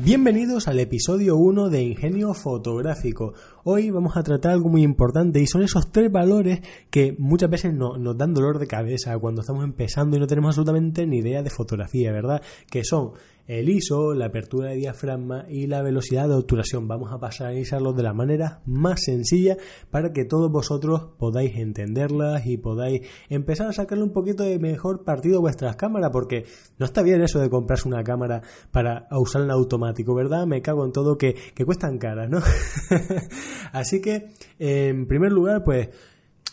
Bienvenidos al episodio 1 de Ingenio Fotográfico. Hoy vamos a tratar algo muy importante y son esos tres valores que muchas veces nos dan dolor de cabeza cuando estamos empezando y no tenemos absolutamente ni idea de fotografía, ¿verdad? Que son el ISO, la apertura de diafragma y la velocidad de obturación. Vamos a pasar a analizarlos de la manera más sencilla para que todos vosotros podáis entenderlas y podáis empezar a sacarle un poquito de mejor partido a vuestras cámaras, porque no está bien eso de comprarse una cámara para usarla en automático, ¿verdad? Me cago en todo que, que cuestan caras, ¿no? Así que, en primer lugar, pues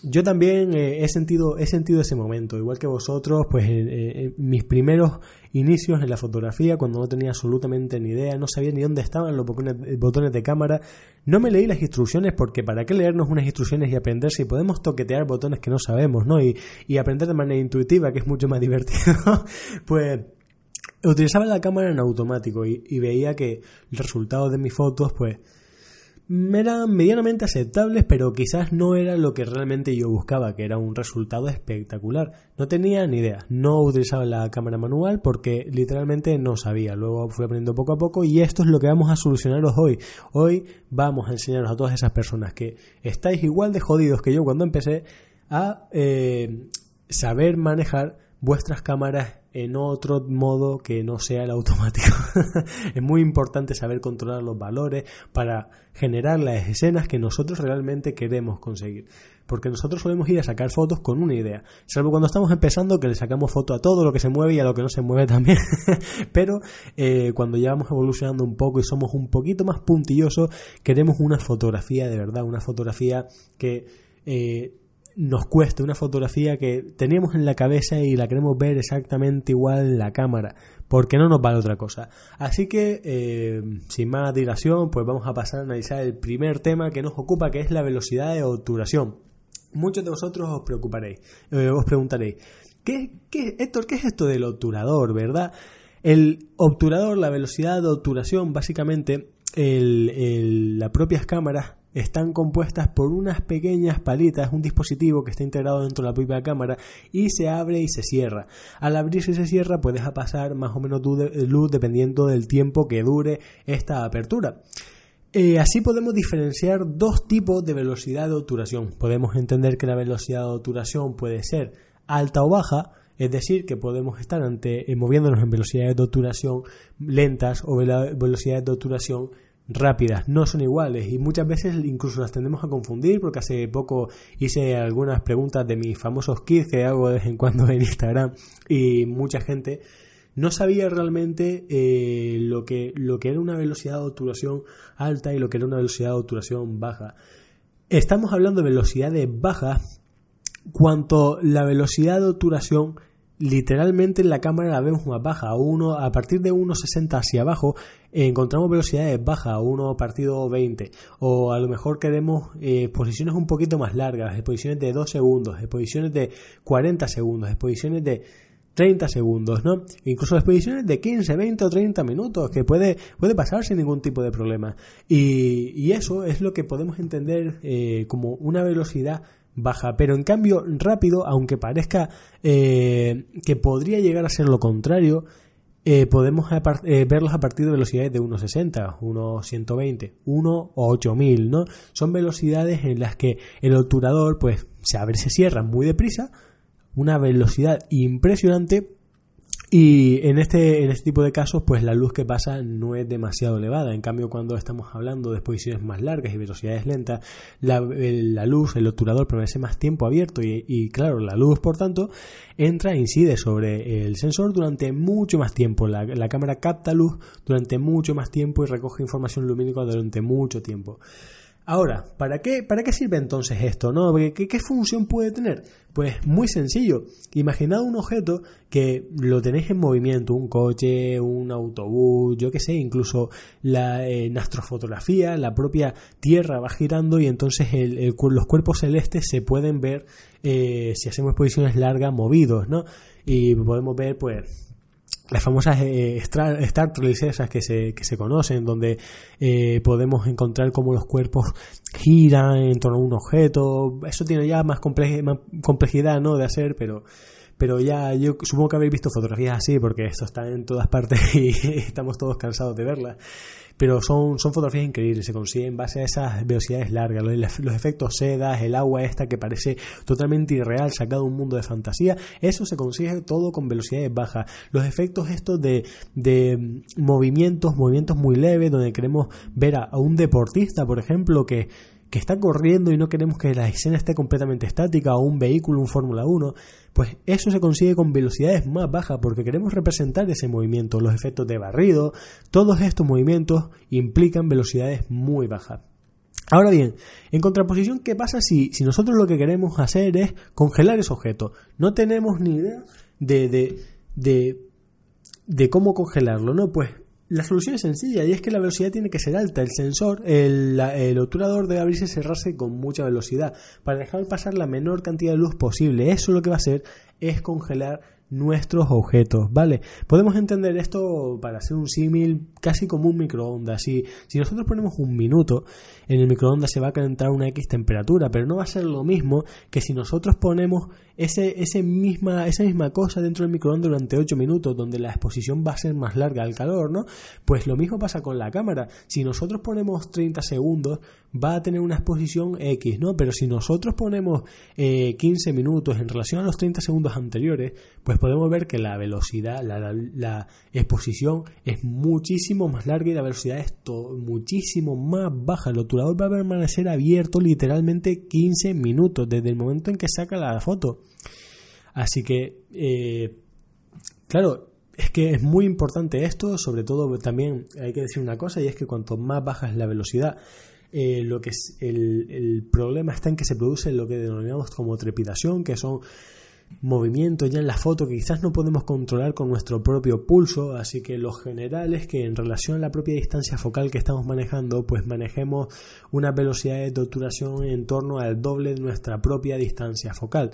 yo también eh, he sentido he sentido ese momento igual que vosotros pues en, mis primeros inicios en la fotografía cuando no tenía absolutamente ni idea no sabía ni dónde estaban los botones, de cámara no me leí las instrucciones porque para qué leernos unas instrucciones y aprender si podemos toquetear botones que no sabemos no y, y aprender de manera intuitiva que es mucho más divertido pues utilizaba la cámara en automático y, y veía que el resultado de mis fotos pues eran medianamente aceptables, pero quizás no era lo que realmente yo buscaba, que era un resultado espectacular. No tenía ni idea, no utilizaba la cámara manual porque literalmente no sabía. Luego fui aprendiendo poco a poco y esto es lo que vamos a solucionaros hoy. Hoy vamos a enseñaros a todas esas personas que estáis igual de jodidos que yo cuando empecé a eh, saber manejar vuestras cámaras en otro modo que no sea el automático. es muy importante saber controlar los valores para generar las escenas que nosotros realmente queremos conseguir. Porque nosotros solemos ir a sacar fotos con una idea. Salvo cuando estamos empezando que le sacamos foto a todo lo que se mueve y a lo que no se mueve también. Pero eh, cuando ya vamos evolucionando un poco y somos un poquito más puntillosos, queremos una fotografía de verdad, una fotografía que... Eh, nos cuesta una fotografía que teníamos en la cabeza y la queremos ver exactamente igual en la cámara, porque no nos vale otra cosa. Así que, eh, sin más dilación, pues vamos a pasar a analizar el primer tema que nos ocupa, que es la velocidad de obturación. Muchos de vosotros os preocuparéis, eh, os preguntaréis, ¿qué, qué, Héctor, ¿qué es esto del obturador, verdad? El obturador, la velocidad de obturación, básicamente, el, las propias cámaras están compuestas por unas pequeñas palitas, un dispositivo que está integrado dentro de la propia cámara y se abre y se cierra. Al abrirse y se cierra puedes pasar más o menos luz dependiendo del tiempo que dure esta apertura. Eh, así podemos diferenciar dos tipos de velocidad de obturación. Podemos entender que la velocidad de obturación puede ser alta o baja, es decir, que podemos estar ante, eh, moviéndonos en velocidades de obturación lentas o velocidades de obturación rápidas, no son iguales y muchas veces incluso las tendemos a confundir porque hace poco hice algunas preguntas de mis famosos kits que hago de vez en cuando en Instagram y mucha gente no sabía realmente eh, lo, que, lo que era una velocidad de obturación alta y lo que era una velocidad de obturación baja. Estamos hablando de velocidades bajas cuanto la velocidad de obturación literalmente en la cámara la vemos más baja. Uno, a partir de 1.60 hacia abajo encontramos velocidades bajas, 1 partido 20. O a lo mejor queremos eh, posiciones un poquito más largas, exposiciones de 2 segundos, exposiciones de 40 segundos, exposiciones de 30 segundos, ¿no? Incluso exposiciones de 15, 20 o 30 minutos, que puede, puede pasar sin ningún tipo de problema. Y, y eso es lo que podemos entender eh, como una velocidad baja, pero en cambio rápido, aunque parezca eh, que podría llegar a ser lo contrario, eh, podemos eh, verlos a partir de velocidades de 1.60, 1.120, 1 o 8000, ¿no? Son velocidades en las que el obturador pues se abre se cierra muy deprisa, una velocidad impresionante Y en este, en este tipo de casos, pues la luz que pasa no es demasiado elevada. En cambio, cuando estamos hablando de exposiciones más largas y velocidades lentas, la, la luz, el obturador permanece más tiempo abierto y, y, claro, la luz, por tanto, entra e incide sobre el sensor durante mucho más tiempo. La, la cámara capta luz durante mucho más tiempo y recoge información lumínica durante mucho tiempo. Ahora, ¿para qué, ¿para qué sirve entonces esto? ¿no? ¿Qué, ¿Qué, función puede tener? Pues muy sencillo. Imaginad un objeto que lo tenéis en movimiento, un coche, un autobús, yo qué sé, incluso la en astrofotografía, la propia Tierra va girando y entonces los cuerpos celestes se pueden ver, eh, si hacemos posiciones largas, movidos, ¿no? Y podemos ver, pues, las famosas eh, Star, esas que se, que se conocen, donde eh, podemos encontrar cómo los cuerpos giran en torno a un objeto. Eso tiene ya más, más complejidad ¿no? de hacer, pero, pero ya yo supongo que habéis visto fotografías así, porque esto está en todas partes y estamos todos cansados de verlas pero son, son fotografías increíbles, se consiguen en base a esas velocidades largas, los, efectos sedas, el agua esta que parece totalmente irreal, sacado de un mundo de fantasía, eso se consigue todo con velocidades bajas, los efectos estos de, de movimientos, movimientos muy leves, donde queremos ver a un deportista, por ejemplo, que que está corriendo y no queremos que la escena esté completamente estática o un vehículo, un Fórmula 1, pues eso se consigue con velocidades más bajas porque queremos representar ese movimiento, los efectos de barrido, todos estos movimientos implican velocidades muy bajas. Ahora bien, en contraposición, ¿qué pasa si, si nosotros lo que queremos hacer es congelar ese objeto? No tenemos ni idea de, de, de, de cómo congelarlo, ¿no? Pues la solución es sencilla y es que la velocidad tiene que ser alta. El sensor, el, el, obturador debe abrirse y cerrarse con mucha velocidad para dejar pasar la menor cantidad de luz posible. Eso lo que va a hacer es congelar nuestros objetos, ¿vale? Podemos entender esto para hacer un símil casi como un microondas. Si, si nosotros ponemos un minuto, en el microondas se va a calentar una X temperatura, pero no va a ser lo mismo que si nosotros ponemos ese, ese misma, esa misma cosa dentro del microondas durante 8 minutos, donde la exposición va a ser más larga al calor, ¿no? Pues lo mismo pasa con la cámara. Si nosotros ponemos 30 segundos, va a tener una exposición X, ¿no? Pero si nosotros ponemos 15 eh, minutos en relación a los 30 segundos anteriores, pues podemos ver que la velocidad, la, exposición es muchísimo más larga y la velocidad es muchísimo más baja. El obturador va a permanecer abierto literalmente 15 minutos desde el momento en que saca la foto. Así que, eh, claro, es que es muy importante esto, sobre todo también hay que decir una cosa y es que cuanto más baja es la velocidad, eh, lo que el, problema está en que se produce lo que denominamos como trepidación, que son movimientos ya en la foto que quizás no podemos controlar con nuestro propio pulso, así que lo general es que en relación a la propia distancia focal que estamos manejando, pues manejemos una velocidad de obturación en torno al doble de nuestra propia distancia focal,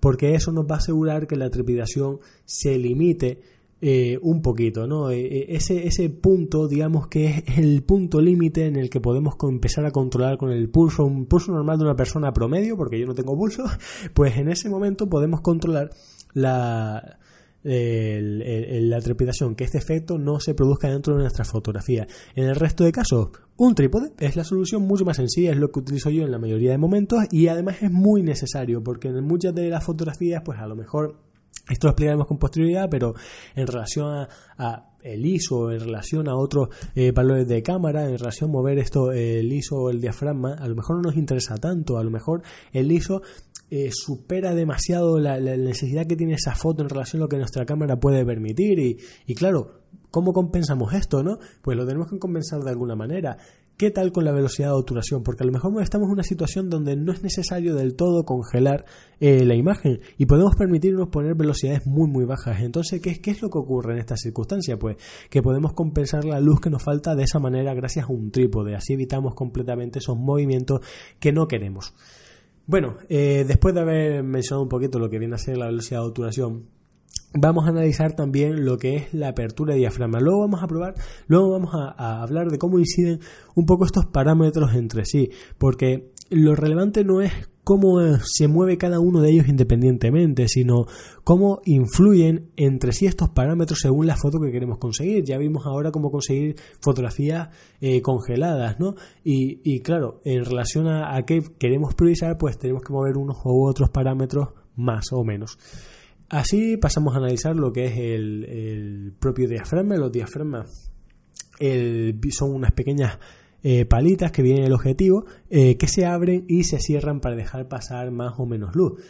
porque eso nos va a asegurar que la trepidación se limite eh, un poquito, ¿no? Eh, eh, ese, ese punto, digamos que es el punto límite en el que podemos empezar a controlar con el pulso, un pulso normal de una persona promedio, porque yo no tengo pulso, pues en ese momento podemos controlar la, la trepidación, que este efecto no se produzca dentro de nuestra fotografía. En el resto de casos, un trípode es la solución mucho más sencilla, es lo que utilizo yo en la mayoría de momentos y además es muy necesario porque en muchas de las fotografías, pues a lo mejor esto lo explicaremos con posterioridad, pero en relación a, el ISO, en relación a otros eh, valores de cámara, en relación a mover esto, el ISO o el diafragma, a lo mejor no nos interesa tanto, a lo mejor el ISO eh, supera demasiado la, necesidad que tiene esa foto en relación a lo que nuestra cámara puede permitir y, y claro, ¿cómo compensamos esto, no? Pues lo tenemos que compensar de alguna manera. ¿Qué tal con la velocidad de obturación? Porque a lo mejor estamos en una situación donde no es necesario del todo congelar eh, la imagen y podemos permitirnos poner velocidades muy muy bajas. Entonces, ¿qué, ¿qué es lo que ocurre en esta circunstancia? Pues que podemos compensar la luz que nos falta de esa manera gracias a un trípode. Así evitamos completamente esos movimientos que no queremos. Bueno, eh, después de haber mencionado un poquito lo que viene a ser la velocidad de obturación, vamos a analizar también lo que es la apertura de diafragma. Luego vamos a probar, luego vamos a, hablar de cómo inciden un poco estos parámetros entre sí, porque lo relevante no es cómo se mueve cada uno de ellos independientemente, sino cómo influyen entre sí estos parámetros según la foto que queremos conseguir. Ya vimos ahora cómo conseguir fotografías eh, congeladas, ¿no? Y, claro, en relación a, a qué queremos priorizar, pues tenemos que mover unos u otros parámetros más o menos. Así pasamos a analizar lo que es el, propio diafragma. Los diafragmas son unas pequeñas eh, palitas que vienen el objetivo eh, que se abren y se cierran para dejar pasar más o menos luz.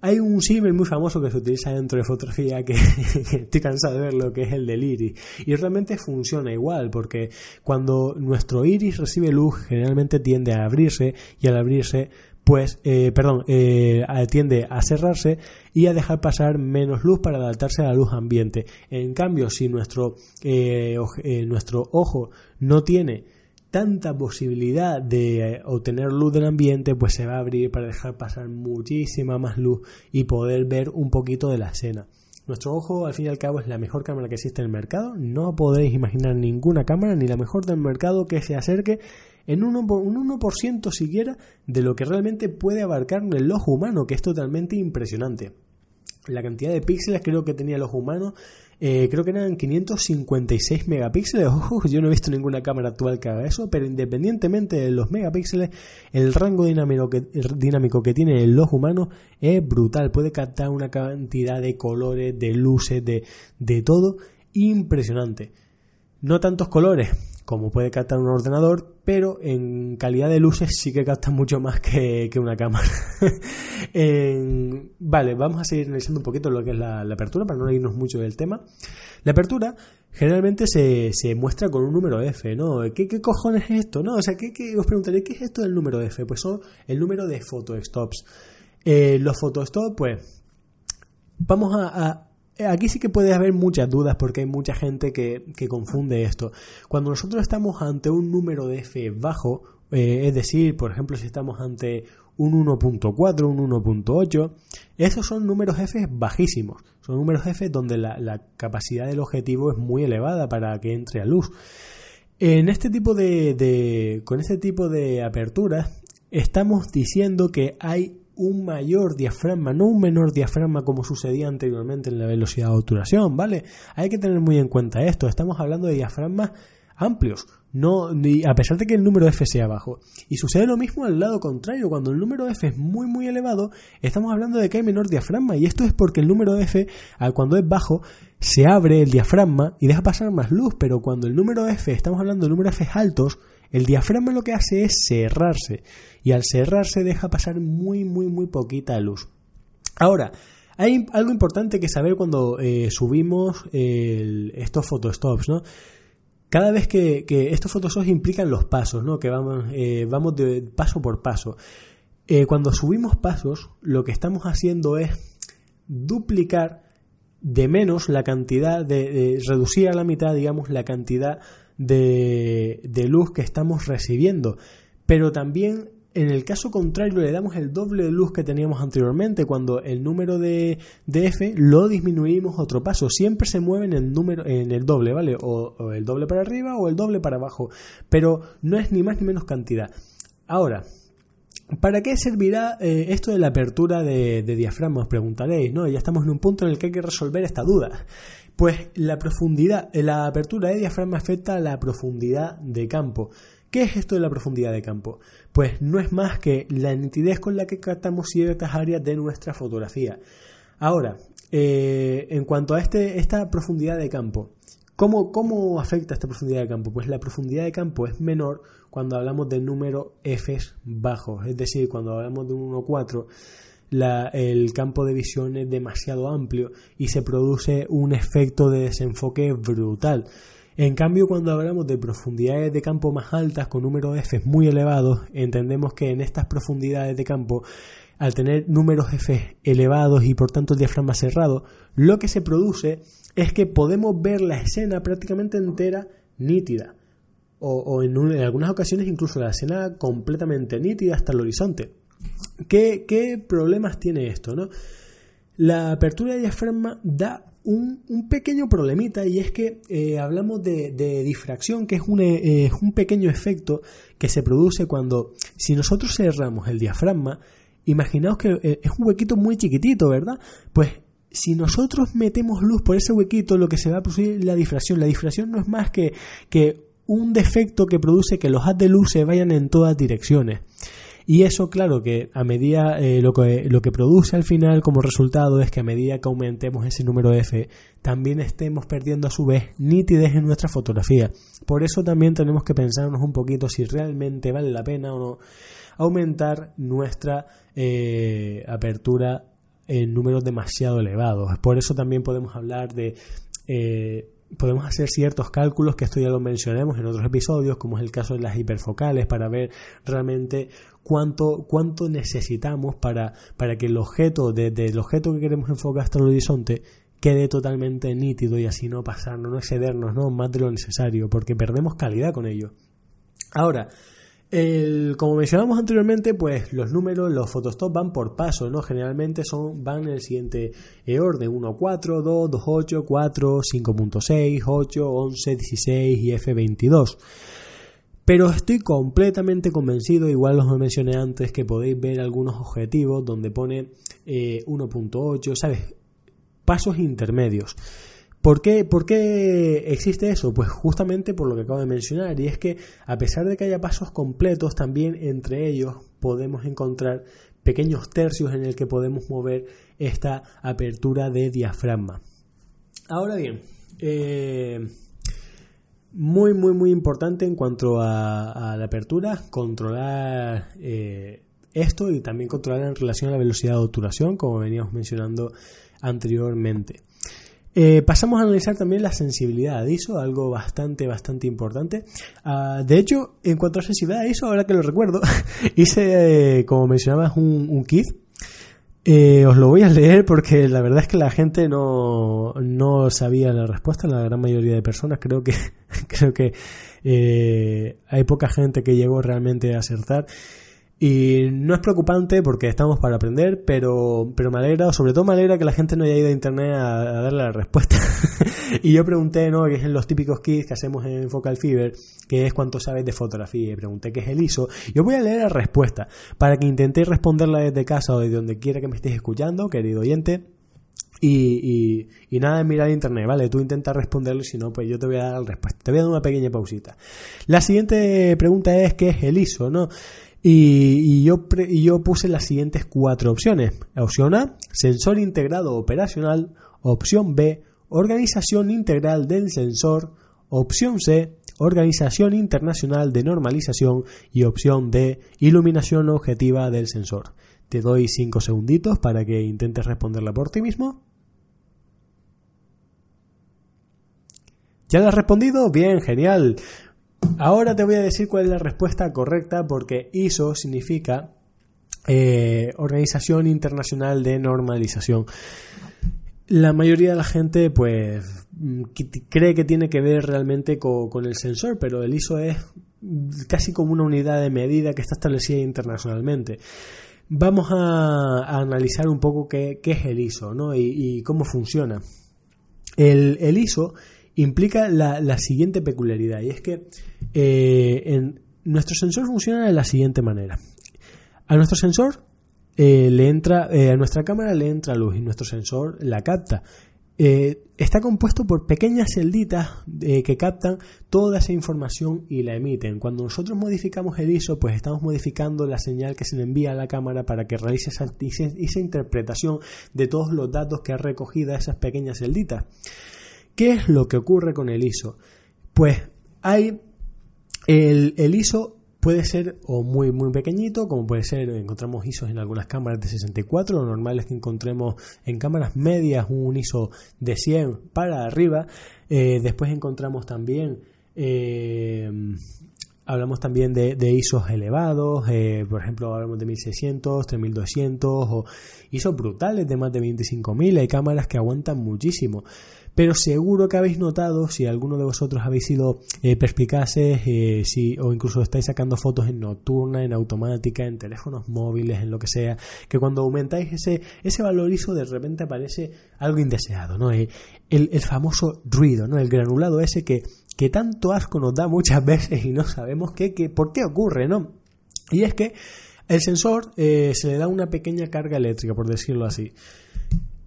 Hay un símil muy famoso que se utiliza dentro de fotografía que, estoy cansado de verlo, que es el del iris. Y realmente funciona igual, porque cuando nuestro iris recibe luz, generalmente tiende a abrirse y al abrirse pues, eh, perdón, eh, tiende a cerrarse y a dejar pasar menos luz para adaptarse a la luz ambiente. En cambio, si nuestro, eh, nuestro ojo no tiene tanta posibilidad de obtener luz del ambiente, pues se va a abrir para dejar pasar muchísima más luz y poder ver un poquito de la escena. Nuestro ojo, al fin y al cabo, es la mejor cámara que existe en el mercado. No podéis imaginar ninguna cámara, ni la mejor del mercado, que se acerque en un 1%, siquiera de lo que realmente puede abarcar el ojo humano, que es totalmente impresionante. La cantidad de píxeles creo que tenía el ojo humano, eh, creo que eran 556 megapíxeles. Ojo, yo no he visto ninguna cámara actual que haga eso, pero independientemente de los megapíxeles, el rango dinámico que, dinámico que tiene el ojo humano es brutal. Puede captar una cantidad de colores, de luces, de, de todo impresionante. No tantos colores, como puede captar un ordenador, pero en calidad de luces sí que capta mucho más que, una cámara. vale, vamos a seguir analizando un poquito lo que es la, apertura para no irnos mucho del tema. La apertura generalmente se, muestra con un número F, ¿no? ¿Qué, cojones es esto? ¿No? O sea, ¿qué, os preguntaré qué es esto del número F? Pues son el número de photostops. Eh, los photostops, pues, vamos a aquí sí que puede haber muchas dudas porque hay mucha gente que, confunde esto. Cuando nosotros estamos ante un número de f bajo, eh, es decir, por ejemplo, si estamos ante un 1.4, un 1.8, esos son números f bajísimos. Son números f donde la, capacidad del objetivo es muy elevada para que entre a luz. En este tipo de con este tipo de aperturas estamos diciendo que hay un mayor diafragma, no un menor diafragma como sucedía anteriormente en la velocidad de obturación, ¿vale? Hay que tener muy en cuenta esto, estamos hablando de diafragmas amplios, no, a pesar de que el número F sea bajo. Y sucede lo mismo al lado contrario, cuando el número F es muy muy elevado, estamos hablando de que hay menor diafragma, y esto es porque el número F, cuando es bajo, se abre el diafragma y deja pasar más luz, pero cuando el número F, estamos hablando de números F altos, el diafragma lo que hace es cerrarse y al cerrarse deja pasar muy, muy, muy poquita luz. Ahora, hay algo importante que saber cuando eh, subimos estos photostops, ¿no? Cada vez que, estos photostops implican los pasos, ¿no? Que vamos, eh, vamos de paso por paso. Eh, cuando subimos pasos, lo que estamos haciendo es duplicar de menos la cantidad de reducir a la mitad, digamos, la cantidad de, luz que estamos recibiendo. Pero también en el caso contrario le damos el doble de luz que teníamos anteriormente cuando el número de, F lo disminuimos otro paso. Siempre se mueve en el número, en el doble, ¿vale? O, el doble para arriba o el doble para abajo. Pero no es ni más ni menos cantidad. Ahora, ¿para qué servirá eh, esto de la apertura de, de diafragma? Os preguntaréis, ¿no? Ya estamos en un punto en el que hay que resolver esta duda. Pues la profundidad, la apertura de diafragma afecta a la profundidad de campo. ¿Qué es esto de la profundidad de campo? Pues no es más que la nitidez con la que captamos ciertas áreas de nuestra fotografía. Ahora, eh, en cuanto a este, esta profundidad de campo, ¿cómo, ¿cómo afecta esta profundidad de campo? Pues la profundidad de campo es menor cuando hablamos de número F bajos, es decir, cuando hablamos de un 1.4 el campo de visión es demasiado amplio y se produce un efecto de desenfoque brutal. En cambio, cuando hablamos de profundidades de campo más altas con números F muy elevados, entendemos que en estas profundidades de campo, al tener números F elevados y por tanto el diafragma cerrado, lo que se produce es que podemos ver la escena prácticamente entera nítida. O, en, en algunas ocasiones incluso la escena completamente nítida hasta el horizonte. ¿Qué, problemas tiene esto? ¿no? La apertura de diafragma da un, pequeño problemita y es que eh, hablamos de, difracción, que es un, eh, un pequeño efecto que se produce cuando, si nosotros cerramos el diafragma, imaginaos que eh, es un huequito muy chiquitito, ¿verdad? Pues si nosotros metemos luz por ese huequito, lo que se va a producir es la difracción. La difracción no es más que, que un defecto que produce que los haz de luz se vayan en todas direcciones. Y eso, claro, que a medida, eh, lo, que, lo que produce al final como resultado es que a medida que aumentemos ese número F, también estemos perdiendo a su vez nitidez en nuestra fotografía. Por eso también tenemos que pensarnos un poquito si realmente vale la pena o no aumentar nuestra eh, apertura en números demasiado elevados. Por eso también podemos hablar de... Eh, podemos hacer ciertos cálculos que esto ya lo mencionemos en otros episodios, como es el caso de las hiperfocales, para ver realmente cuánto, cuánto necesitamos para, para que el objeto, desde el objeto que queremos enfocar hasta el horizonte, quede totalmente nítido y así no pasarnos, no excedernos ¿no? más de lo necesario, porque perdemos calidad con ello. Ahora, el, como mencionamos anteriormente, pues los números, los photostop van por paso, ¿no? Generalmente son, van en el siguiente eh, orden, 1, 4, 2, 2, 8, 4, 5.6, 8, 11, 16 y F22. Pero estoy completamente convencido, igual os mencioné antes, que podéis ver algunos objetivos donde pone eh, 1.8, ¿sabes? Pasos intermedios. ¿Por qué, ¿Por qué existe eso? Pues justamente por lo que acabo de mencionar, y es que a pesar de que haya pasos completos, también entre ellos podemos encontrar pequeños tercios en el que podemos mover esta apertura de diafragma. Ahora bien, eh, muy, muy, muy importante en cuanto a, la apertura, controlar eh, esto y también controlar en relación a la velocidad de obturación, como veníamos mencionando anteriormente. Eh, pasamos a analizar también la sensibilidad de ISO, algo bastante, bastante importante. Ah, de hecho, en cuanto a sensibilidad de ISO, ahora que lo recuerdo, hice, eh, como mencionabas, un, un kit. Eh, os lo voy a leer porque la verdad es que la gente no, no sabía la respuesta, la gran mayoría de personas. Creo que, creo que hay poca gente que llegó realmente a acertar. Y no es preocupante porque estamos para aprender, pero, pero me alegra, sobre todo me alegra que la gente no haya ido a internet a, darle la respuesta. y yo pregunté, ¿no? Que es en los típicos kits que hacemos en Focal Fever, que es cuánto sabes de fotografía. Y pregunté qué es el ISO. Yo voy a leer la respuesta para que intentéis responderla desde casa o desde donde quiera que me estéis escuchando, querido oyente. Y, y, y, nada de mirar internet, ¿vale? Tú intenta responderlo si no, pues yo te voy a dar la respuesta. Te voy a dar una pequeña pausita. La siguiente pregunta es, ¿qué es el ISO, no? Y, yo, yo puse las siguientes cuatro opciones. Opción A, sensor integrado operacional. Opción B, organización integral del sensor. Opción C, organización internacional de normalización. Y opción D, iluminación objetiva del sensor. Te doy cinco segunditos para que intentes responderla por ti mismo. ¿Ya lo has respondido? Bien, genial. Ahora te voy a decir cuál es la respuesta correcta porque ISO significa eh, Organización Internacional de Normalización. La mayoría de la gente pues mm, cree que tiene que ver realmente con, el sensor, pero el ISO es casi como una unidad de medida que está establecida internacionalmente. Vamos a, analizar un poco qué, es el ISO y, cómo funciona. El ISO implica la, siguiente peculiaridad y es que eh, en, nuestro sensor funciona de la siguiente manera. A nuestro sensor eh, le entra, eh, a nuestra cámara le entra luz y nuestro sensor la capta. está compuesto por pequeñas celditas que captan toda esa información y la emiten. Cuando nosotros modificamos el ISO, pues estamos modificando la señal que se le envía a la cámara para que realice esa, esa interpretación de todos los datos que ha recogido esas pequeñas celditas. ¿Qué es lo que ocurre con el ISO? Pues hay el, ISO puede ser o muy muy pequeñito, como puede ser, encontramos ISOs en algunas cámaras de 64, lo normal es que encontremos en cámaras medias un ISO de 100 para arriba, eh, después encontramos también eh, hablamos también de, ISOs elevados, eh, por ejemplo hablamos de 1600, 3200 o ISOs brutales de más de 25.000, hay cámaras que aguantan muchísimo. Pero seguro que habéis notado, si alguno de vosotros habéis sido eh, perspicaces, eh, si, o incluso estáis sacando fotos en nocturna, en automática, en teléfonos móviles, en lo que sea, que cuando aumentáis ese, ese valorizo de repente aparece algo indeseado, ¿no? El, el, famoso ruido, ¿no? El granulado ese que, que tanto asco nos da muchas veces y no sabemos qué, qué, por qué ocurre, ¿no? Y es que el sensor eh, se le da una pequeña carga eléctrica, por decirlo así.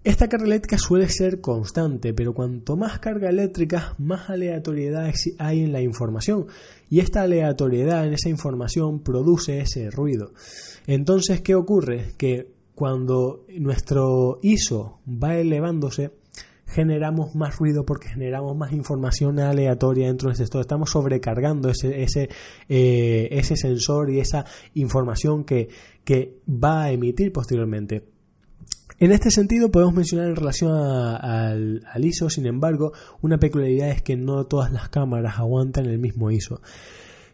Esta carga eléctrica suele ser constante, pero cuanto más carga eléctrica, más aleatoriedad hay en la información. Y esta aleatoriedad en esa información produce ese ruido. Entonces, ¿qué ocurre? Que cuando nuestro ISO va elevándose, generamos más ruido porque generamos más información aleatoria dentro de esto. Estamos sobrecargando ese, ese, eh, ese sensor y esa información que va a emitir posteriormente. En este sentido podemos mencionar en relación al, ISO, sin embargo, una peculiaridad es que no todas las cámaras aguantan el mismo ISO.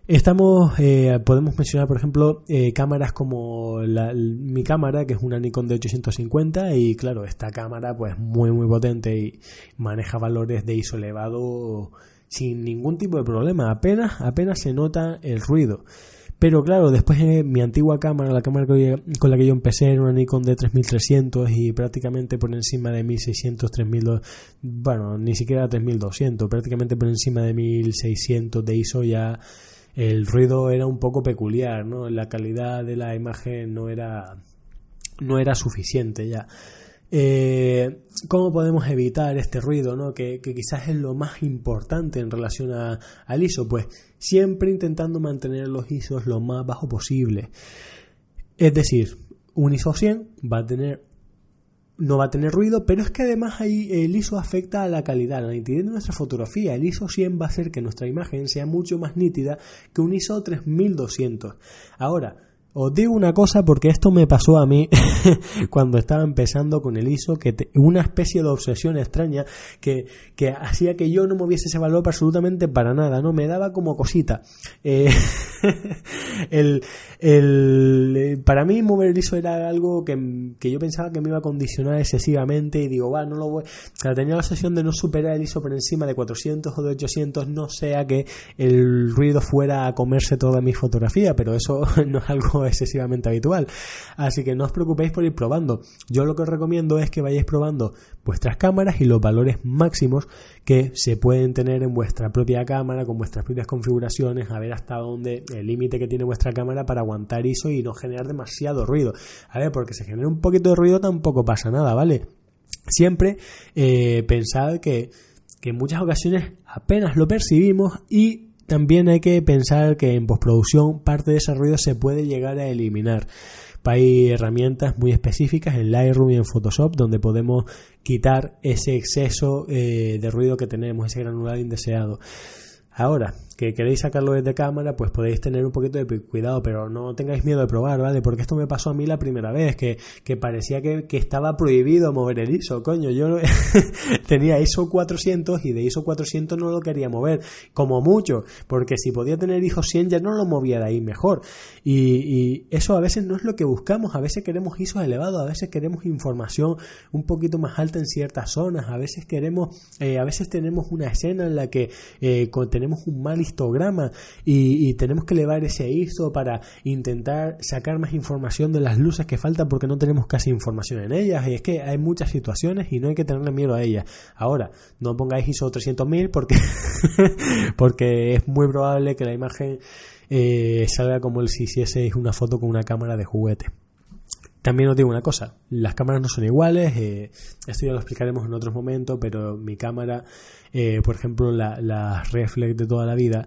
Estamos, eh, podemos mencionar, por ejemplo, eh, cámaras como mi cámara, que es una Nikon D850, y claro, esta cámara pues muy muy potente y maneja valores de ISO elevado sin ningún tipo de problema, apenas, apenas se nota el ruido. Pero claro, después mi antigua cámara, la cámara con la que yo empecé era una Nikon D3300 y prácticamente por encima de 1600, 3200, bueno, ni siquiera 3200, prácticamente por encima de 1600 de ISO ya el ruido era un poco peculiar, ¿no? La calidad de la imagen no era no era suficiente ya. Eh, ¿Cómo podemos evitar este ruido, ¿no? que, quizás es lo más importante en relación a, al ISO? Pues siempre intentando mantener los ISOs lo más bajo posible. Es decir, un ISO 100 va a tener no va a tener ruido, pero es que además ahí el ISO afecta a la calidad, a la nitidez de nuestra fotografía. El ISO 100 va a hacer que nuestra imagen sea mucho más nítida que un ISO 3200. Ahora, os digo una cosa porque esto me pasó a mí cuando estaba empezando con el ISO, que una especie de obsesión extraña que, que, hacía que yo no moviese ese valor absolutamente para nada, ¿no? Me daba como cosita. Eh, el, el, para mí mover el ISO era algo que, que, yo pensaba que me iba a condicionar excesivamente y digo, va, no lo voy... O tenía la obsesión de no superar el ISO por encima de 400 o de 800, no sea que el ruido fuera a comerse toda mi fotografía, pero eso no es algo excesivamente habitual. Así que no os preocupéis por ir probando. Yo lo que os recomiendo es que vayáis probando vuestras cámaras y los valores máximos que se pueden tener en vuestra propia cámara con vuestras propias configuraciones, a ver hasta dónde el límite que tiene vuestra cámara para aguantar ISO y no generar demasiado ruido. A ver, porque si genera un poquito de ruido tampoco pasa nada, ¿vale? Siempre eh, pensad que, que en muchas ocasiones apenas lo percibimos y también hay que pensar que en postproducción parte de ese ruido se puede llegar a eliminar. Hay herramientas muy específicas en Lightroom y en Photoshop donde podemos quitar ese exceso eh, de ruido que tenemos, ese granulado indeseado. Ahora, que queréis sacarlo desde cámara, pues podéis tener un poquito de cuidado, pero no tengáis miedo de probar, ¿vale? Porque esto me pasó a mí la primera vez, que, que parecía que, que, estaba prohibido mover el ISO, coño, yo tenía ISO 400 y de ISO 400 no lo quería mover, como mucho, porque si podía tener ISO 100 ya no lo movía de ahí mejor. Y, y eso a veces no es lo que buscamos, a veces queremos ISO elevados, a veces queremos información un poquito más alta en ciertas zonas, a veces queremos, eh, a veces tenemos una escena en la que eh, tenemos un mal histograma y, tenemos que elevar ese ISO para intentar sacar más información de las luces que faltan porque no tenemos casi información en ellas y es que hay muchas situaciones y no hay que tenerle miedo a ellas. Ahora, no pongáis ISO 300.000 porque, porque es muy probable que la imagen eh, salga como si hiciese una foto con una cámara de juguete. También os digo una cosa, las cámaras no son iguales, eh, esto ya lo explicaremos en otros momentos, pero mi cámara, eh, por ejemplo, las la reflex de toda la vida,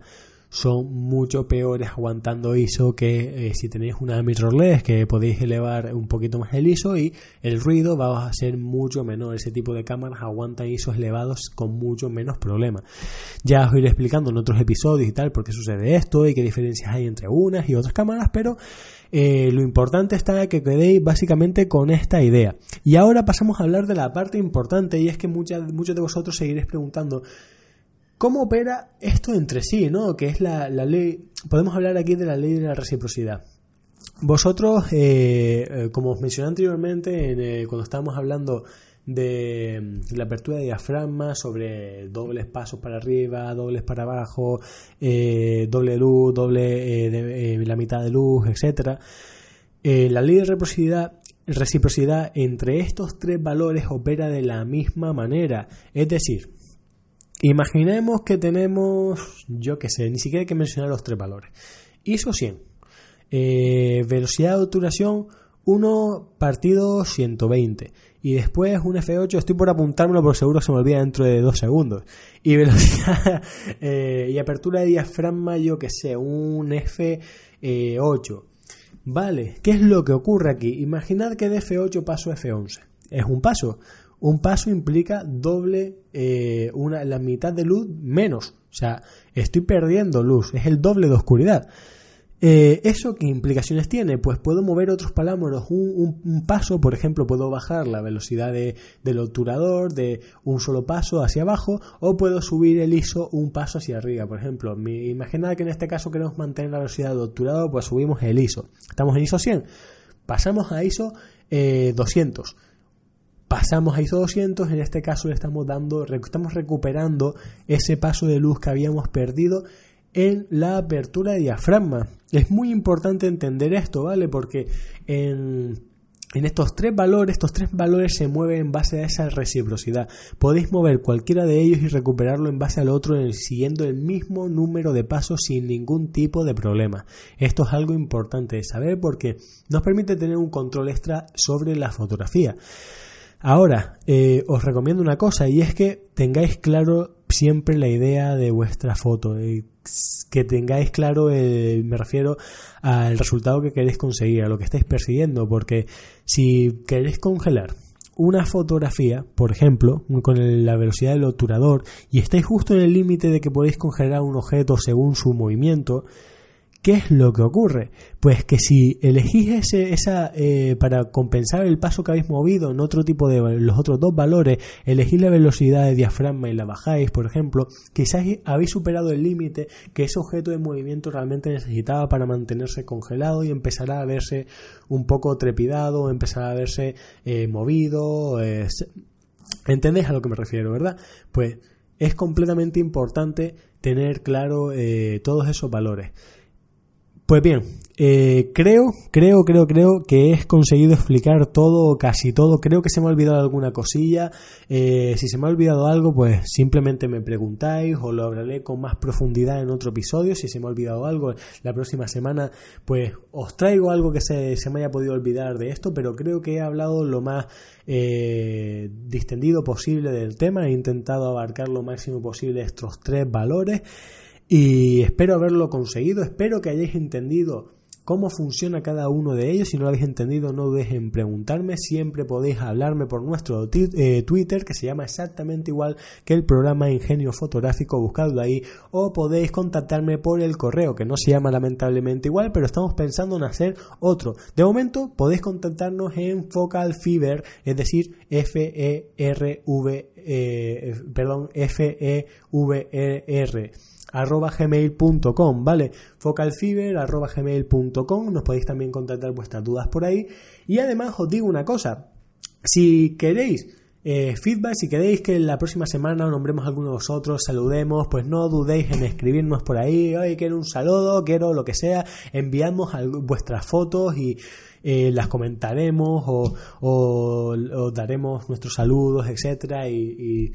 son mucho peores aguantando ISO que eh, si tenéis una mirrorless que podéis elevar un poquito más el ISO y el ruido va a ser mucho menor. Ese tipo de cámaras aguantan ISOs elevados con mucho menos problemas. Ya os iré explicando en otros episodios y tal por qué sucede esto y qué diferencias hay entre unas y otras cámaras, pero eh, lo importante está que quedéis básicamente con esta idea. Y ahora pasamos a hablar de la parte importante y es que muchos de vosotros seguiréis preguntando ¿Cómo opera esto entre sí, no? Que es la, ley. Podemos hablar aquí de la ley de la reciprocidad. Vosotros, eh, eh, como os mencioné anteriormente, cuando estábamos hablando de mm, la apertura de diafragma sobre dobles pasos para arriba, dobles para abajo, eh, doble luz, doble la mitad de luz, etcétera. la ley de reciprocidad, reciprocidad entre estos tres valores opera de la misma manera, es decir, imaginemos que tenemos, yo qué sé, ni siquiera hay que mencionar los tres valores. ISO 100, eh, velocidad de obturación 1 partido 120 y después un F8, estoy por apuntármelo por seguro se me olvida dentro de dos segundos. Y velocidad eh, y apertura de diafragma, yo que sé, un F8. Vale, ¿qué es lo que ocurre aquí? Imaginad que de F8 paso a F11. Es un paso. Un paso implica doble, eh, una, la mitad de luz menos. O sea, estoy perdiendo luz. Es el doble de oscuridad. Eh, ¿Eso qué implicaciones tiene? Pues puedo mover otros parámetros un, paso, por ejemplo, puedo bajar la velocidad del obturador de un solo paso hacia abajo o puedo subir el ISO un paso hacia arriba. Por ejemplo, imaginad que en este caso queremos mantener la velocidad del obturador, pues subimos el ISO. Estamos en ISO 100, pasamos a ISO 200 eh, pasamos a ISO 200, en este caso le estamos dando, estamos recuperando ese paso de luz que habíamos perdido en la apertura de diafragma. Es muy importante entender esto, ¿vale? Porque en, estos tres valores, estos tres valores se mueven en base a esa reciprocidad. Podéis mover cualquiera de ellos y recuperarlo en base al otro siguiendo el mismo número de pasos sin ningún tipo de problema. Esto es algo importante de saber porque nos permite tener un control extra sobre la fotografía. Ahora, eh, os recomiendo una cosa y es que tengáis claro siempre la idea de vuestra foto, que tengáis claro, me refiero al resultado que queréis conseguir, a lo que estáis persiguiendo, porque si queréis congelar una fotografía, por ejemplo, con la velocidad del obturador, y estáis justo en el límite de que podéis congelar un objeto según su movimiento, ¿Qué es lo que ocurre? Pues que si elegís ese, esa, eh, para compensar el paso que habéis movido en otro tipo de los otros dos valores, elegís la velocidad de diafragma y la bajáis, por ejemplo, quizás habéis superado el límite que ese objeto de movimiento realmente necesitaba para mantenerse congelado y empezará a verse un poco trepidado, empezará a verse eh, movido. Eh, ¿Entendéis a lo que me refiero, verdad? Pues es completamente importante tener claro todos esos valores. Pues bien, eh, creo, creo, creo, creo que he conseguido explicar todo, casi todo. Creo que se me ha olvidado alguna cosilla. Eh, si se me ha olvidado algo, pues simplemente me preguntáis o lo hablaré con más profundidad en otro episodio. Si se me ha olvidado algo, la próxima semana, pues os traigo algo que se, me haya podido olvidar de esto, pero creo que he hablado lo más eh, distendido posible del tema. He intentado abarcar lo máximo posible estos tres valores. Y espero haberlo conseguido, espero que hayáis entendido cómo funciona cada uno de ellos. Si no lo habéis entendido, no dudéis en preguntarme. Siempre podéis hablarme por nuestro eh, Twitter, que se llama exactamente igual que el programa Ingenio Fotográfico, buscadlo ahí. O podéis contactarme por el correo, que no se llama lamentablemente igual, pero estamos pensando en hacer otro. De momento, podéis contactarnos en Focal Fever, es decir, F-E-R-V, eh, perdón, F-E-V-E-R arroba gmail.com, ¿vale? Focalfiber arroba gmail.com, nos podéis también contactar vuestras dudas por ahí. Y además os digo una cosa, si queréis eh, feedback, si queréis que la próxima semana nombremos alguno de vosotros, saludemos, pues no dudéis en escribirnos por ahí, hoy quiero un saludo, quiero lo que sea, enviadnos vuestras fotos y eh, las comentaremos o, o, daremos nuestros saludos, etcétera, y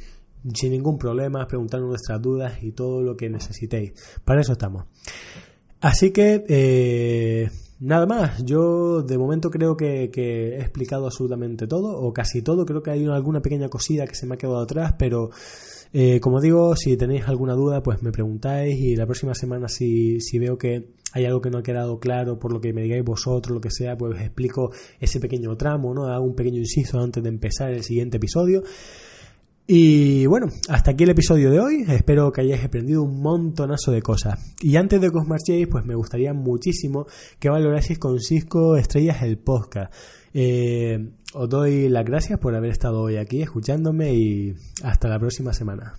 sin ningún problema, preguntarnos nuestras dudas y todo lo que necesitéis. Para eso estamos. Así que, eh, nada más. Yo de momento creo que, he explicado absolutamente todo, o casi todo. Creo que hay alguna pequeña cosilla que se me ha quedado atrás, pero eh, como digo, si tenéis alguna duda, pues me preguntáis y la próxima semana si, si veo que hay algo que no ha quedado claro por lo que me digáis vosotros, lo que sea, pues explico ese pequeño tramo, ¿no? Hago un pequeño inciso antes de empezar el siguiente episodio. Y bueno, hasta aquí el episodio de hoy. Espero que hayáis aprendido un montonazo de cosas. Y antes de que os marchéis, pues me gustaría muchísimo que valoraseis con Cisco Estrellas el podcast. Eh, os doy las gracias por haber estado hoy aquí escuchándome y hasta la próxima semana.